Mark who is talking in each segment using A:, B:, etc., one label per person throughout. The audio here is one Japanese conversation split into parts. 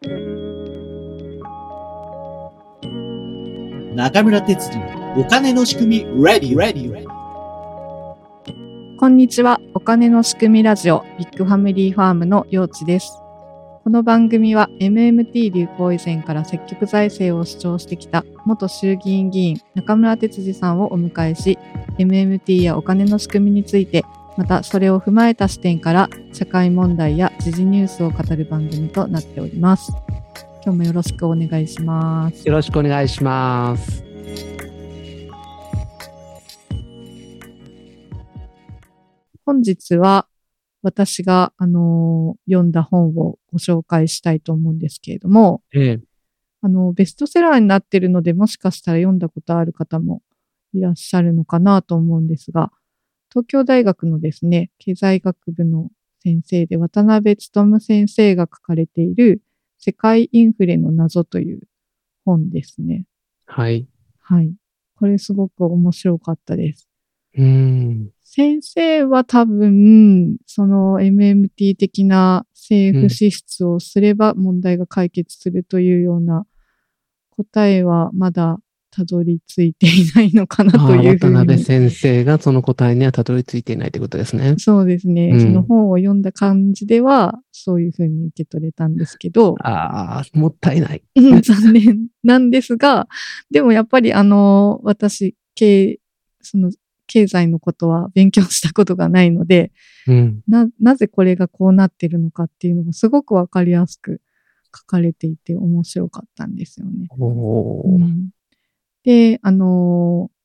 A: 中村哲次お金の仕組み Ready Ready
B: こんにちは。お金の仕組みラジオビッグファミリーファームのようちです。この番組は MMT 流行以前から積極財政を主張してきた元衆議院議員中村哲司さんをお迎えし MMT やお金の仕組みについてまたそれを踏まえた視点から社会問題や時事ニュースを語る番組となっております。今日もよろしくお願いします。
C: よろしくお願いします。
B: 本日は私が、あのー読んだ本をご紹介したいと思うんですけれども、
C: ええ、
B: あの、ベストセラーになってるので、もしかしたら読んだことある方もいらっしゃるのかなと思うんですが、東京大学のですね、経済学部の先生で渡辺努先生が書かれている世界インフレの謎という本ですね。
C: はい。
B: はい。これすごく面白かったです。
C: うーん。
B: 先生は多分、その MMT 的な政府支出をすれば問題が解決するというような答えはまだたどり着いていないのかなというふう
C: 渡辺
B: に。
C: 先生がその答えにはたどり着いていないということですね。
B: そうですね、
C: うん
B: その本を読んだ感じでは、そういうふうに受け取れたんですけど、
C: ああ、もったいない。
B: うん残念なんですが、でもやっぱりあの、私、経、その、経済のことは勉強したことがないので、
C: うん。
B: な、なぜこれがこうなってるのかっていうのがすごくわかりやすく書かれていて面白かったんですよね。うんで、あのー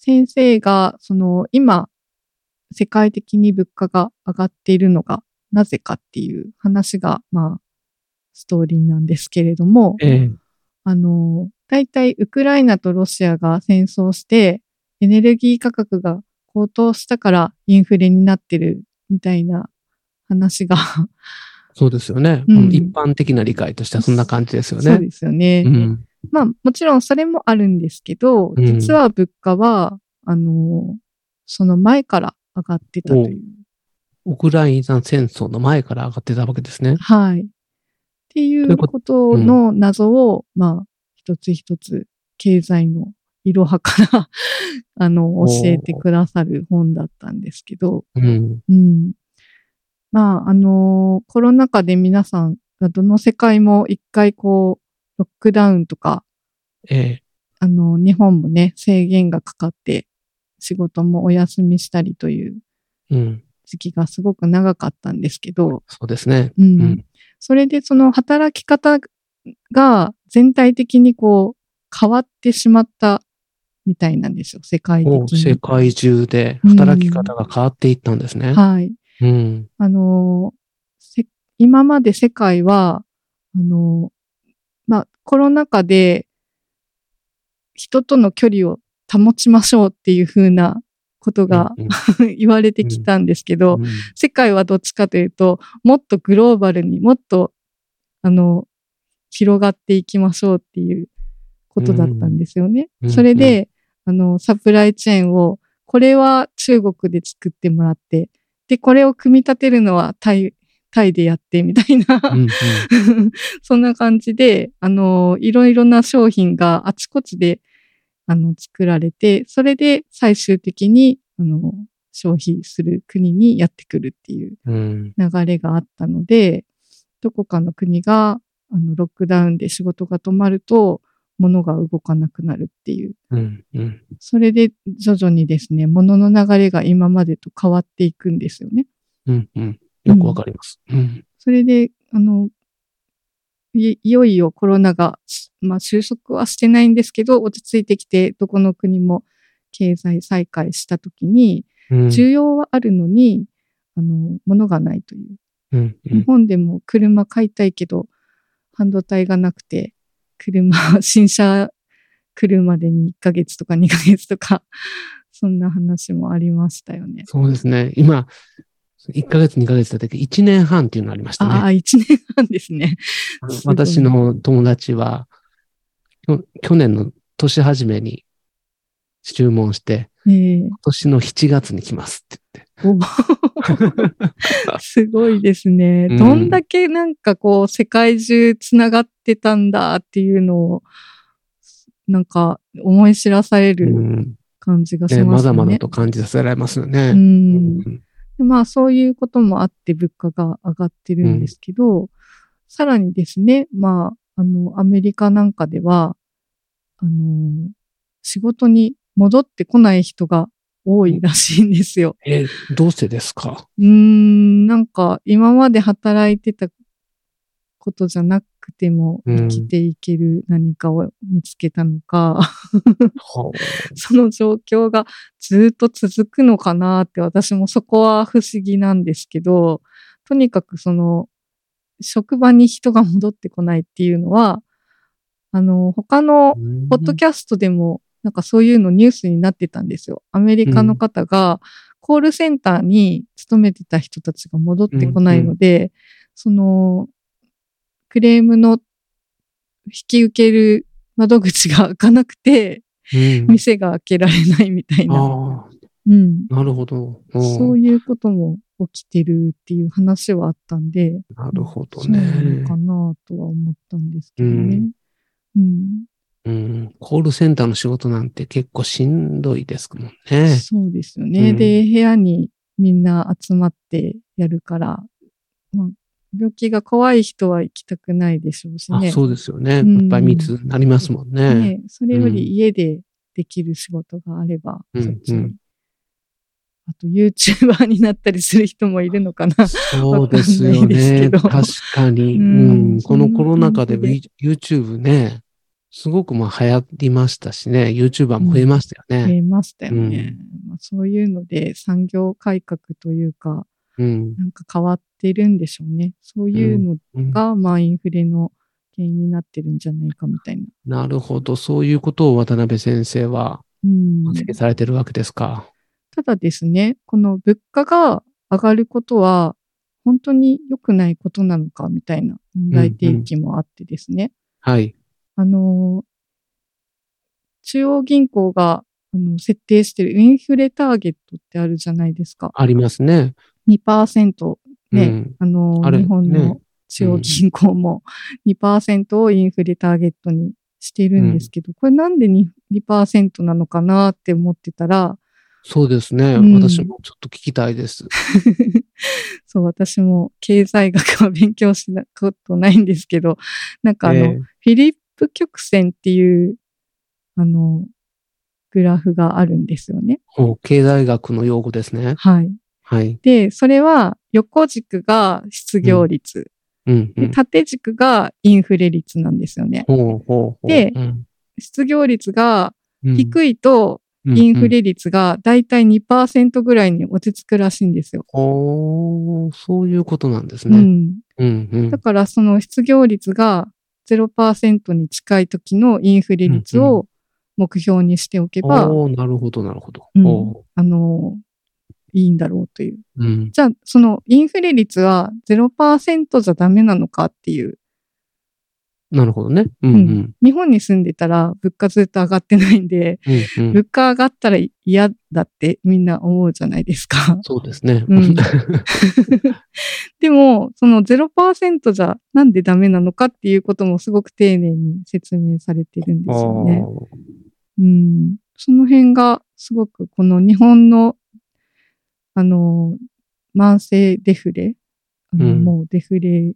B: 先生が、その、今、世界的に物価が上がっているのがなぜかっていう話が、まあ、ストーリーなんですけれども、
C: ええ、
B: あの、大体ウクライナとロシアが戦争して、エネルギー価格が高騰したからインフレになってるみたいな話が、
C: そうですよね、
B: うん
C: 一般的な理解としてはそんな感じですよね。
B: そうですよね。
C: うん。
B: まあもちろんそれもあるんですけど、
C: うん
B: 実は物価は、あの、その前から上がってたという。
C: ウクライナ戦争の前から上がってたわけですね。
B: はい。ってい
C: ううこ
B: こと？の謎を、まあ、一つ一つ経済のいろはから、あの、教えてくださる本だったんですけど、
C: うん。
B: うん。まあ、あのコロナ禍で皆さんがどの世界も一回こう、ロックダウンとか、
C: ええ、
B: あの、日本もね、制限がかかって、仕事もお休みしたりという
C: うん。
B: 時期がすごく長かったんですけど、
C: そうですね。
B: うん。
C: うん
B: それでその働き方が全体的にこう変わってしまったみたいなんですよ、世界的
C: お世
B: に。
C: 界中で働き方が変わっていったんですね。
B: はい。
C: うん。
B: あのせ今まで世界は、あのまあ、コロナ禍で人との距離を保ちましょうっていう風なことが
C: うん
B: 言われてきたんですけど、
C: うん。
B: 世界はどっちかというと、もっとグローバルにもっと、あの、広がっていきましょうっていうことだったんですよね。
C: うん。
B: それで、あの、サプライチェーンを、これは中国で作ってもらって、で、これを組み立てるのはタイ、タイでやってみたいな、
C: うんうん。
B: そんな感じで、あの、いろいろな商品があちこちで、あの、作られて、それで最終的に、あの、消費する国にやってくるっていう
C: うん。
B: 流れがあったので、どこかの国が、あの、ロックダウンで仕事が止まると、物が動かなくなるっていう。
C: うんうん。
B: それで徐々にですね、物の流れが今までと変わっていくんですよね。
C: うんうんよくわかります。うん
B: それで、あの、いいよいよコロナが、まあ収束はしてないんですけど、落ち着いてきて、どこの国も経済再開したときに、
C: うん
B: 需要はあるのに、あの、物がないという。
C: うんうん
B: 日本でも車買いたいけど、半導体がなくて、車、新車来るまでに1ヶ月とか2ヶ月とか、そんな話もありましたよね。
C: そうですね。今、1ヶ月、2ヶ月だったけ？ど、1年半っていうのありましたね。
B: ああ、1年半ですね。
C: 私の友達は、去年の年始めに注文して、
B: ええ
C: 今年の7月に来ますって言って。
B: お すごいですね。
C: うん
B: どんだけなんかこう世界中つながってたんだっていうのを、なんか思い知らされ
C: う
B: る
C: ん
B: 感じがし
C: ね、
B: ますね。
C: まだまだと感じさせられますよね。
B: う。
C: うん
B: まあそういうこともあって物価が上がってるんですけど、さらにですね、まあ、あの、アメリカなんかでは、あの、仕事に戻ってこない人が多いらしいんですよ。
C: え、どうしてですか？
B: うーん、なんか今まで働いてたことじゃなくても
C: うん。
B: 生きていける何かを見つけたのか、
C: は
B: その状況がずっと続くのかなって私もそこは不思議なんですけど、とにかくその職場に人が戻ってこないっていうのは、あの、他のポッドキャストでもなんかそういうのニュースになってたんですよ。アメリカの方がコールセンターに勤めてた人たちが戻ってこないので、そのクレームの引き受ける窓口が開かなくて、
C: うん
B: 店が開けられないみたいな。うん。
C: なるほど。お
B: そういうことも起きてるっていう話はあったんで、
C: なるほど
B: そうな
C: ね
B: の。かなとは思ったんですけどね。うん。
C: うん。コールセンターの仕事なんて結構しんどいですもんね。
B: そうですよね。
C: うん
B: で、部屋にみんな集まってやるから、まあ、病気が怖い人は行きたくないでしょうし
C: あ
B: ね。
C: そうですよね。
B: うん
C: やっぱり密になりますもんね。
B: ね、それよ
C: うん
B: り家でできる仕事があれば、
C: うん
B: そっちに。
C: うん
B: あと YouTuber になったりする人もいるのかな。
C: そうですよね。確かに。
B: う
C: うんん。このコロナ禍で YouTube ね、すごくまあ流行りましたしね、YouTuber も増えましたよ
B: 増
C: ね。
B: えましたよね。まあ、そういうので産業改革というか、
C: うん。
B: なんか変わってるんでしょうね。そういうの
C: うん
B: が、まあインフレの原因になってるんじゃないかみたいな。
C: なるほど。そういうことを渡辺先生は
B: うん、
C: 分析されてるわけですか？
B: ただですね、この物価が上がることは、本当に良くないことなのかみたいな問題提起もあってですね。
C: はい。
B: あの、中央銀行があの設定してるインフレターゲットってあるじゃないですか。
C: ありますね。
B: 2%ね、
C: うん
B: あの、日本の
C: ね
B: 中央銀行も2%をインフレターゲットにしてるんですけど、これなんで 2%, 2なのかなって思ってたら、
C: そうですね。
B: うん
C: 私もちょっと聞きたいです。
B: そう、私も経済学は勉強したことないんですけど、なんかあの、
C: ええ
B: フィリップ曲線っていう、あの、グラフがあるんですよね。
C: 経済学の用語ですね。
B: はい。
C: はい。
B: で、それは横軸が失業率、
C: うん、う
B: で
C: ん。
B: 縦軸がインフレ率なんですよね。
C: ほうほうほう。
B: で
C: うん、
B: 失業率が
C: うん
B: 低いと、インフレ率がだいたい2%ぐらいに落ち着くらしいんですよ。
C: おーそういうことなんですね。
B: うん。
C: うん、うん。
B: だからその失業率が0%に近い時のインフレ率を目標にしておけば、
C: おーなるほど、なるほど。
B: うん
C: お
B: あの、いいんだろうという。
C: ーうん。
B: じゃあ、そのインフレ率は0%じゃダメなのかっていう。
C: なるほどね。うん、う。
B: うん日本に住んでたら物価ずっと上がってないんで、
C: うん、うん。
B: 物価上がったら嫌だってみんな思うじゃないですか。
C: そうですね。
B: うん でも、その0%じゃなんでダメなのかっていうこともすごく丁寧に説明されてるんですよね。うん。その辺がすごくこの日本の、あの、慢性デフレ、あの
C: うん。
B: もうデフレ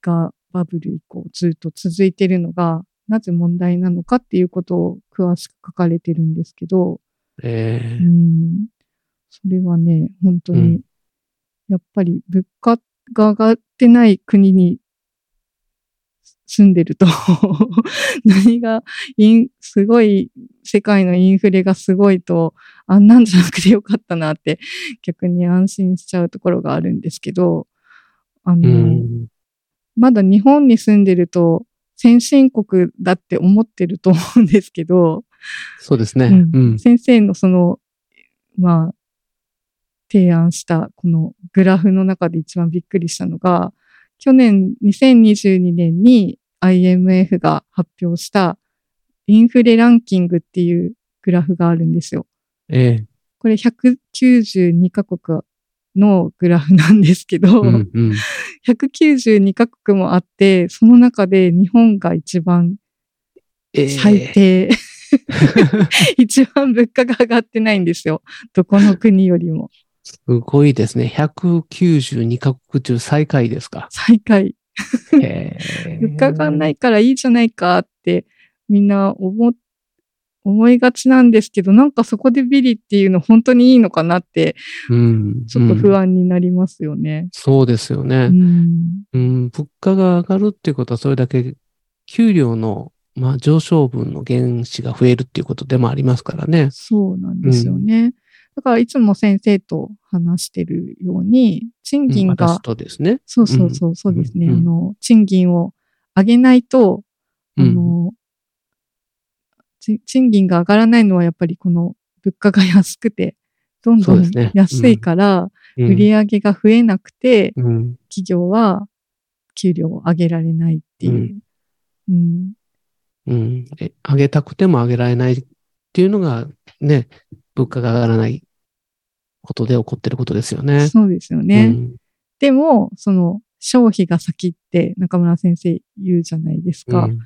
B: がバブル以降ずっと続いてるのが、なぜ問題なのかっていうことを詳しく書かれてるんですけど、
C: ええ
B: うん。それはね、本当に、
C: うん。
B: やっぱり物価が上がってない国に住んでると、何がイン、すごい、世界のインフレがすごいと、あんなんじゃなくてよかったなって、逆に安心しちゃうところがあるんですけど、あの、
C: うん。
B: まだ日本に住んでると、先進国だって思ってると思うんですけど、
C: そうですね。
B: うん
C: うん。
B: 先生のその、まあ、提案したこのグラフの中で一番びっくりしたのが、去年2022年に IMF が発表したインフレランキングっていうグラフがあるんですよ。
C: ええ
B: これ192カ国のグラフなんですけど、
C: うんうん。
B: 192カ国もあって、その中で日本が一番
C: えー
B: 最低。一番物価が上がってないんですよ。どこの国よりも。
C: すごいですね。192カ国中最下位ですか。
B: 最下位。物価がないからいいじゃないかってみんな思、思いがちなんですけど、なんかそこでビリっていうの本当にいいのかなって、
C: うん。
B: ちょっと不
C: 安。
B: 安になりますよね。
C: そうですよ
B: う
C: ね。
B: ん。
C: うん。物価が上がるっていうことは、それだけ給料の、まあ、上昇分の原資が増えるっていうことでもありますからね。
B: そうなんですよね。だからいつも先生と話してるように、賃金が、
C: 私とですね。
B: そうそうそう、そうですね。
C: うん
B: あの、賃金を上げないと、あ
C: うん
B: の、ち賃金が上がらないのはやっぱりこの物価が安くて、どんどん安いから、
C: うん
B: 売り上げが増えなくて、
C: うん。
B: 企業は給料を上げられないっていう。うん。
C: うん。え上げたくても上げられないっていうのが、ね、物価が上がらないことで起こってることですよね。
B: そうですよね。
C: うん
B: でも、その、消費が先って中村先生言うじゃないですか。
C: うん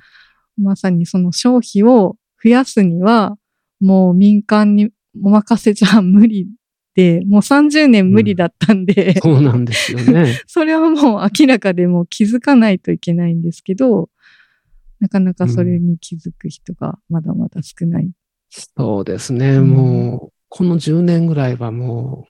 B: まさにその消費を増やすには、もう民間にお任せじゃ無理で、もう30年無理だったんで、
C: そうなんですよね。
B: それはもう明らかでもう気づかないといけないんですけど、なかなかそれに気づく人がまだまだ少ない。
C: そうですね。
B: うん
C: もう、この10年ぐらいはも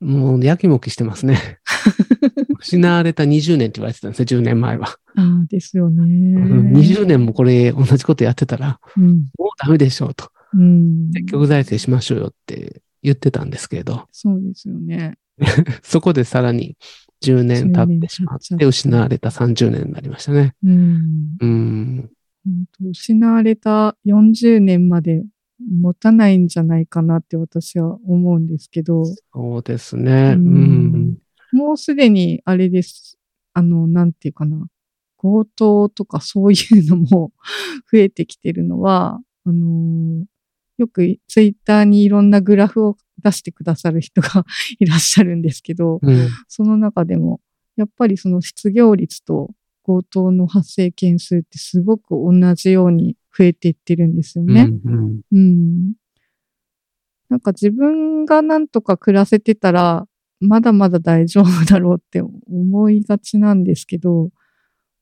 C: う、もうやきもきしてますね。失われた20年って言われてたんですね、10年前は。
B: ああ、ですよね。
C: うん20年もこれ同じことやってたら、
B: うん。
C: もうダメでしょうと。
B: うん。
C: 積極財政しましょうよって言ってたんですけれど、
B: そうですよね。
C: そこでさらに10年経ってしまっ
B: 10年経っちゃって
C: 失われた30年になりましたね。
B: うん。
C: うん。
B: 本当失われた40年まで持たないんじゃないかなって私は思うんですけど、
C: そうですね。
B: う
C: うんん。
B: もうすでにあれです。あの、なんていうかな。強盗とかそういうのも 増えてきてるのは、あのーよくツイッターにいろんなグラフを出してくださる人が いらっしゃるんですけど、
C: うん。
B: その中でも、やっぱりその失業率と強盗の発生件数ってすごく同じように増えていってるんですよね。
C: うん
B: うん。なんか自分がなんとか暮らせてたら、まだまだ大丈夫だろうって思いがちなんですけど、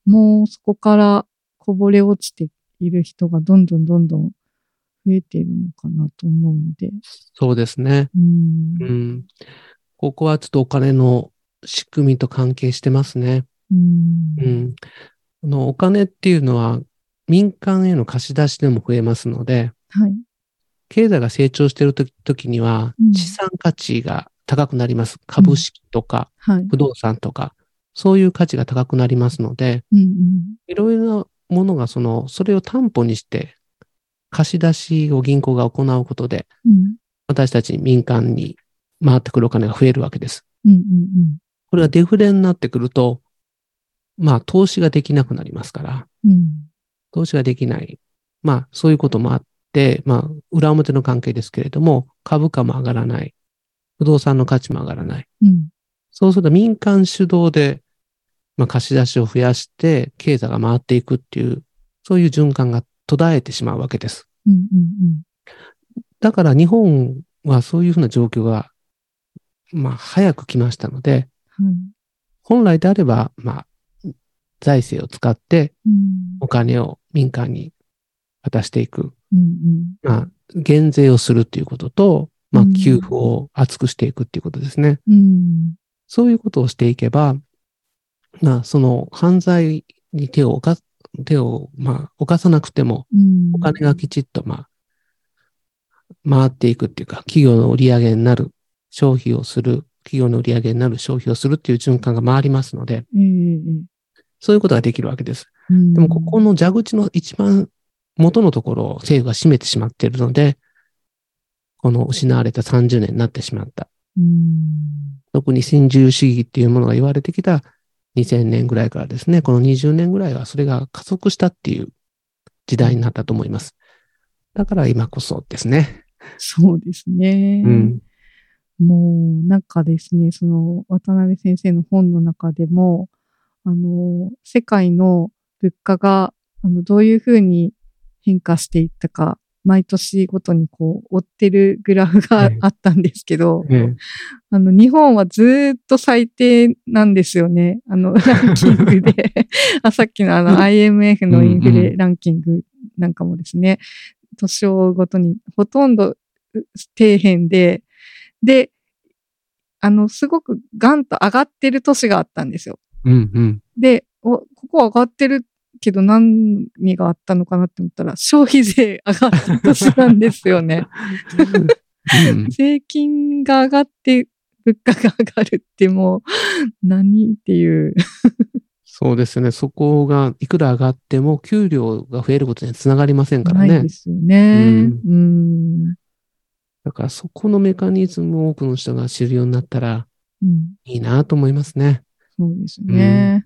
B: もうそこからこぼれ落ちている人がどんどんどんどん増えているのかなと思うんで。
C: そうですね。
B: うん。
C: うん。ここはちょっとお金の仕組みと関係してますね。
B: うん。
C: うん。このお金っていうのは民間への貸し出しでも増えますので、
B: はい。
C: 経済が成長している時時には
B: うん
C: 資産価値が高くなります。株式とか
B: はい。
C: 不動産とか、そういう価値が高くなりますので、
B: うんうん。
C: いろいろなものがその、それを担保にして貸し出しを銀行が行うことで、
B: うん。
C: 私たち民間に回ってくるお金が増えるわけです。
B: うんうん
C: これがデフレになってくると、まあ投資ができなくなりますから、
B: うん。うん。
C: 投資ができない。まあそういうこともあって、まあ裏表の関係ですけれども、株価も上がらない。不動産の価値も上がらない。
B: うん。
C: そうすると民間主導で、まあ貸し出しを増やして経済が回っていくっていう、そういう循環が途絶えてしまうわけです。
B: うんうん
C: だから日本はそういうふうな状況が、まあ早く来ましたので、
B: うん。はい。
C: 本来であれば、まあ、財政を使って
B: うん。
C: お金を民間に渡していく。
B: うんうん。
C: まあ、減税をするっていうことと、まあ
B: う、ん
C: 給付を厚くしていくっていうことですね。
B: うん。
C: そういうことをしていけば、まあ、その犯罪に手を犯す、手を、まあ、犯さなくても、
B: うん。
C: お金がきちっと、まあ、回っていくっていうか、企業の売り上げになる、消費をする、企業の売り上げになる消費をするっていう循環が回りますので、
B: ええ
C: そういうことができるわけです。
B: うん
C: でも、ここの蛇口の一番元のところを政府が占めてしまっているので、この失われた30年になってしまった。
B: うん。
C: 特に新自由主義っていうものが言われてきた2000年ぐらいからですね、この20年ぐらいはそれが加速したっていう時代になったと思います。だから今こそですね。
B: そうですね。
C: うん。
B: もうなんかですね、その渡辺先生の本の中でも、あの、世界の物価が、あの、どういうふうに変化していったか、毎年ごとにこう、追ってるグラフがあったんですけど、
C: ええ
B: あの、日本はずーっと最低なんですよね。あの、ランキングで。あさっきのあの、IMF のインフレランキングなんかもですね、年をごとにほとんど底辺で、で、あの、すごくガンと上がってる年があったんですよ。
C: うんうん。
B: で、お、ここ上がってるけど何があったのかなって思ったら、消費税上がった年なんですよね。
C: うん
B: 税金が上がって物価が上がるってもう何っていう。
C: そうですね。そこがいくら上がっても給料が増えることにはつながりませんからね
B: ないで。すよね。
C: う
B: うん。
C: だからそこのメカニズムを多くの人が知るようになったら
B: うん。
C: いいなと思いますね。
B: そうですね。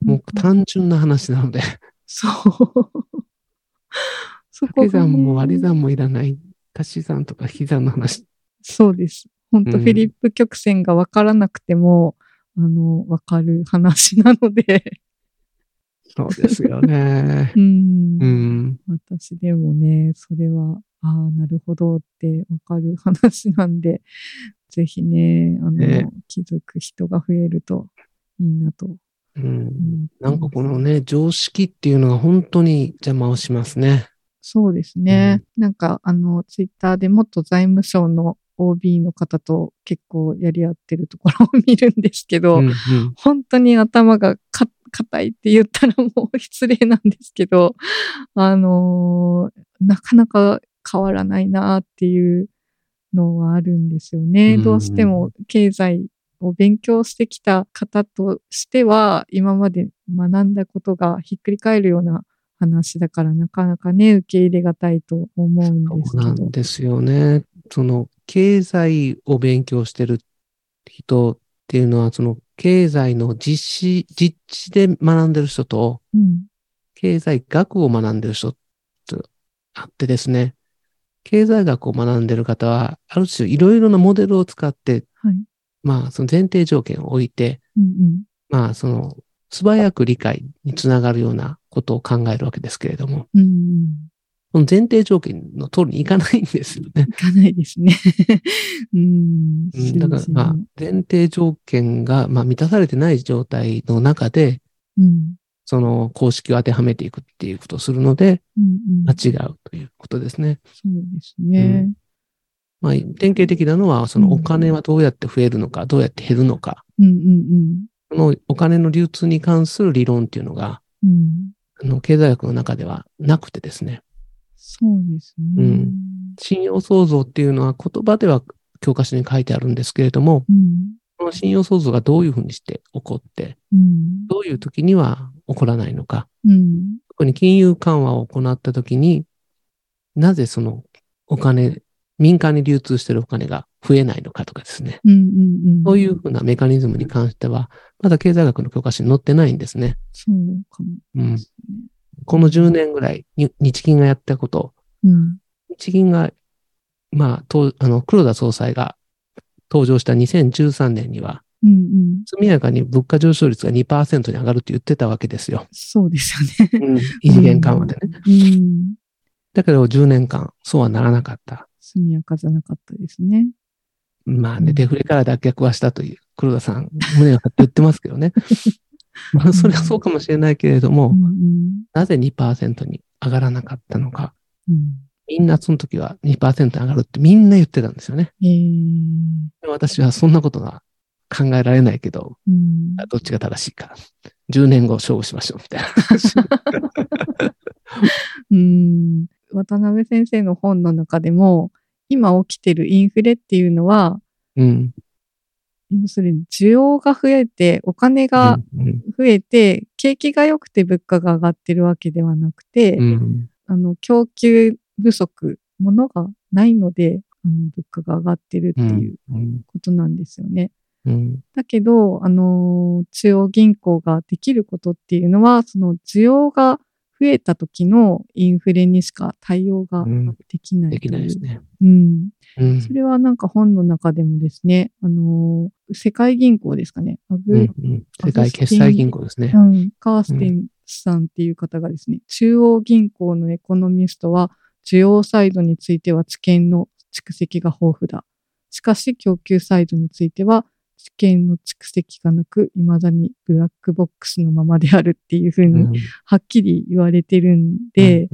C: もう単純な話なので、
B: そう。そ こ
C: 掛け算も割り算もいらない足し算とか引き算の話。
B: そうです。本当
C: うん
B: フィリップ曲線がわからなくても、あの、わかる話なので、
C: そうですよね。
B: うん。
C: うん。
B: 私でもね、それは、ああ、なるほどってわかる話なんで、ぜひね、あの、
C: ね
B: 気づく人が増えるといいなと
C: うん。なんかこのね、常識っていうのが本当に邪魔をしますね。
B: そうですね。なんか、あの、ツイッターで元財務省の OB の方と結構やり合ってるところを見るんですけど、
C: うんうん
B: 本当に頭がか硬いって言ったらもう失礼なんですけど、あのーなかなか変わらないなっていうのはあるんですよね。
C: うん
B: どうしても経済を勉強してきた方としては、今まで学んだことがひっくり返るような話だから、なかなかね、受け入れがたいと思うんです
C: そうなん
B: けど。
C: ですよね。その経済を勉強してる人っていうのは、その経済の実施、実地で学んでる人と、
B: うん。
C: 経済学を学んでる人とあってですね、経済学を学んでる方は、ある種いろいろなモデルを使って、
B: はい。
C: まあ、その前提条件を置いて、
B: うんうん。
C: まあ、その、素早く理解につながるようなことを考えるわけですけれども、
B: うんうん。
C: この前提条件の通りにいかないんですよね。
B: いかないですね。うん。
C: うんだから、まあ、前提条件が、まあ、満たされてない状態の中で、
B: うん。
C: その公式を当てはめていくっていうことをするので、
B: うんうん。
C: 間違うということですね。
B: そうですね。
C: まあ、典型的なのは、そのお金はどうやって増えるのか、どうやって減るのか、
B: うんうん
C: このお金の流通に関する理論っていうのが、
B: うん。うん。
C: あの、経済学の中ではなくてですね、
B: そうですね。
C: うん信用創造っていうのは言葉では教科書に書いてあるんですけれども、
B: うん。
C: この信用創造がどういうふうにして起こって、
B: うん。
C: どういう時には起こらないのか、
B: うん。
C: 特に金融緩和を行った時に、なぜそのお金、民間に流通しているお金が増えないのかとかですね。
B: うん。うん。うん。
C: そういうふうなメカニズムに関しては、まだ経済学の教科書に載ってないんですね。
B: そうかも
C: うん。この10年ぐらい、に日銀がやったこと、
B: うん。
C: 日銀が、まあ、とあの、黒田総裁が登場した2013年には、
B: うん。うん。
C: 速やかに物価上昇率が2%に上がるって言ってたわけですよ。
B: そうですよね。
C: 異次元緩和でね。
B: うん。
C: だけど10年間、そうはならなかった。
B: 速やかじゃなかったですね。
C: まあね、
B: うん
C: デフレから脱却はしたという、黒田さん、胸を張って言ってますけどね。まあ、それはそうかもしれないけれども、
B: うん。うん。
C: なぜ2%に上がらなかったのか。
B: うん。
C: みんなその時は2%上がるってみんな言ってたんですよね。
B: えー。
C: 私はそんなことが考えられないけど、
B: うん。
C: どっちが正しいか。10年後勝負しましょう、みたいな話。
B: うん。渡辺先生の本の中でも、今起きてるインフレっていうのは、
C: うん。
B: 要するに需要が増えて、お金が
C: うん
B: 増えて、景気が良くて物価が上がってるわけではなくて、
C: うん。
B: あの、供給不足、ものがないので、あの、物価が上がってるっていう
C: うん。
B: ことなんですよね。
C: うん。
B: だけど、あの、中央銀行ができることっていうのは、その需要が増えた時のインフレにしか対応が
C: うん
B: できない
C: できないです
B: ね。
C: ね。
B: うん。
C: うん。
B: それはなんか本の中でもですね、あのー世界銀行ですかね。アグ、
C: うんうん世界決済銀行ですね
B: う。ん、カーステンさんっていう方がですね、中央銀行のエコノミストは、需要サイドについては知見の蓄積が豊富だ。しかし、供給サイドについては、知見の蓄積がなく、未だにブラックボックスのままであるっていうふう
C: うん
B: に、はっきり言われてるんで、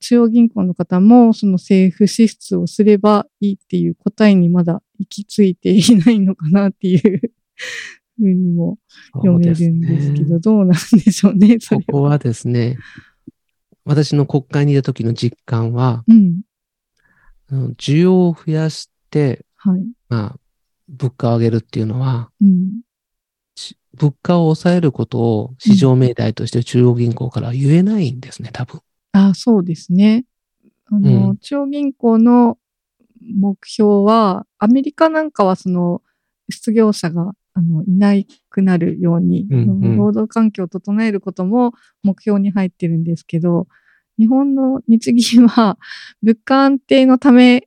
B: 中央銀行の方も、その政府支出をすればいいっていう答えにまだ行き着いていないのかなっていうふうにも読めるんですけど、
C: そうね
B: どうなんでしょうね、そ。
C: ここはですね、私の国会にいた時の実感は、
B: うん。
C: 需要を増やして、
B: はい。
C: まあ、物価を上げるっていうのは、
B: うん。
C: し物価を抑えることを市場命題として中央銀行からは言えないんですね、多分。
B: あ、そうですね。あの、
C: うん
B: 中央銀行の目標は、アメリカなんかはその、失業者が、あの、いなくなるように、
C: うんうん
B: 労働環境を整えることも目標に入ってるんですけど、日本の日銀は、物価安定のためっ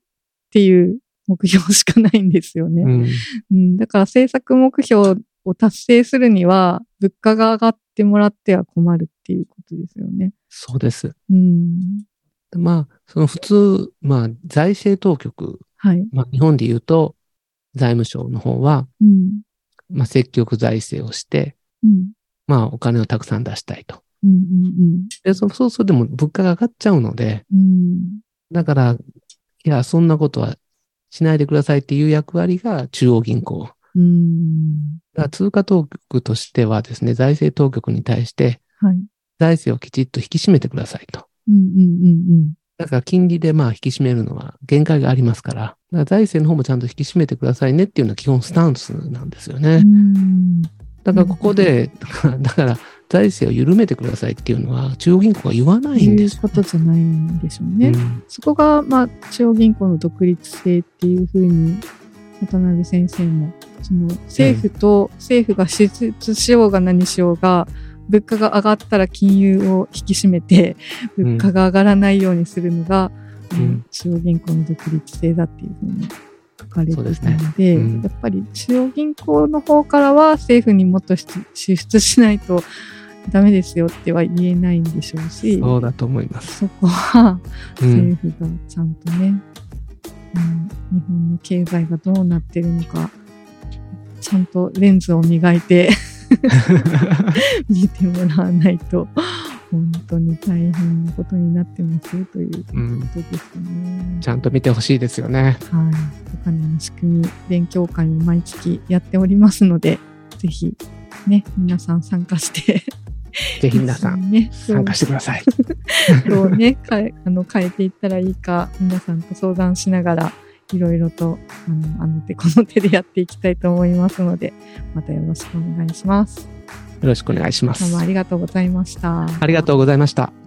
B: ていう目標しかないんですよね。
C: うん
B: うん、だから政策目標を達成するには、物価が上がってもらっては困るっていうことですよね。
C: そうです。
B: うん。
C: まあ、その普通、まあ、財政当局、
B: はい。
C: まあ、日本で言うと、財務省の方は、
B: うん。
C: まあ、積極財政をして、
B: うん。
C: まあ、お金をたくさん出したいと。
B: うん。うん。
C: で、そうそうするとでも物価が上がっちゃうので、
B: うん。
C: だから、いや、そんなことはしないでくださいっていう役割が中央銀行。
B: うん。
C: だから通貨当局としてはですね、財政当局に対して
B: はい。
C: 財政をきちっと引き締めてくださいと。だから金利でまあ引き締めるのは限界がありますから、だから財政の方もちゃんと引き締めてくださいねっていうのは基本スタンスなんですよね。
B: うん。
C: だからここで、だから財政を緩めてくださいっていうのは中央銀行は言わないんですよ
B: いうことじゃないんでしょうね。
C: うん。
B: そこが、まあ、中央銀行の独立性っていうふうに、渡辺先生も、その政府と、政府が支出しようが何しようが、物価が上がったら金融を引き締めて、物価が上がらないようにするのが、
C: うん。
B: うん中央銀行の独立性だっていうふうに書かれていた
C: そうですね
B: ので、
C: うん。
B: やっぱり中央銀行の方からは政府にもっと支支出しないとダメですよっては言えないんでしょうし、
C: そうだと思います。
B: そこは
C: うん
B: 政府がちゃんとね、うん日本の経済がどうなってるのか、ちゃんとレンズを磨いて 見てもらわないと、本当に大変なことになってますよということですね。
C: ちゃんと見てほしいですよね。
B: はい。お金の仕組み、勉強会も毎月やっておりますので、ぜひ、ね、皆さん参加して、
C: ぜひ皆さん
B: ね、
C: 参加してください。
B: どうね、かえあの変えていったらいいか、皆さんと相談しながら、いろいろと、あの、あの手この手でやっていきたいと思いますので、またよろしくお願いします。
C: よろしくお願いします
B: どうもあ。りがとうございました。
C: ありがとうございました。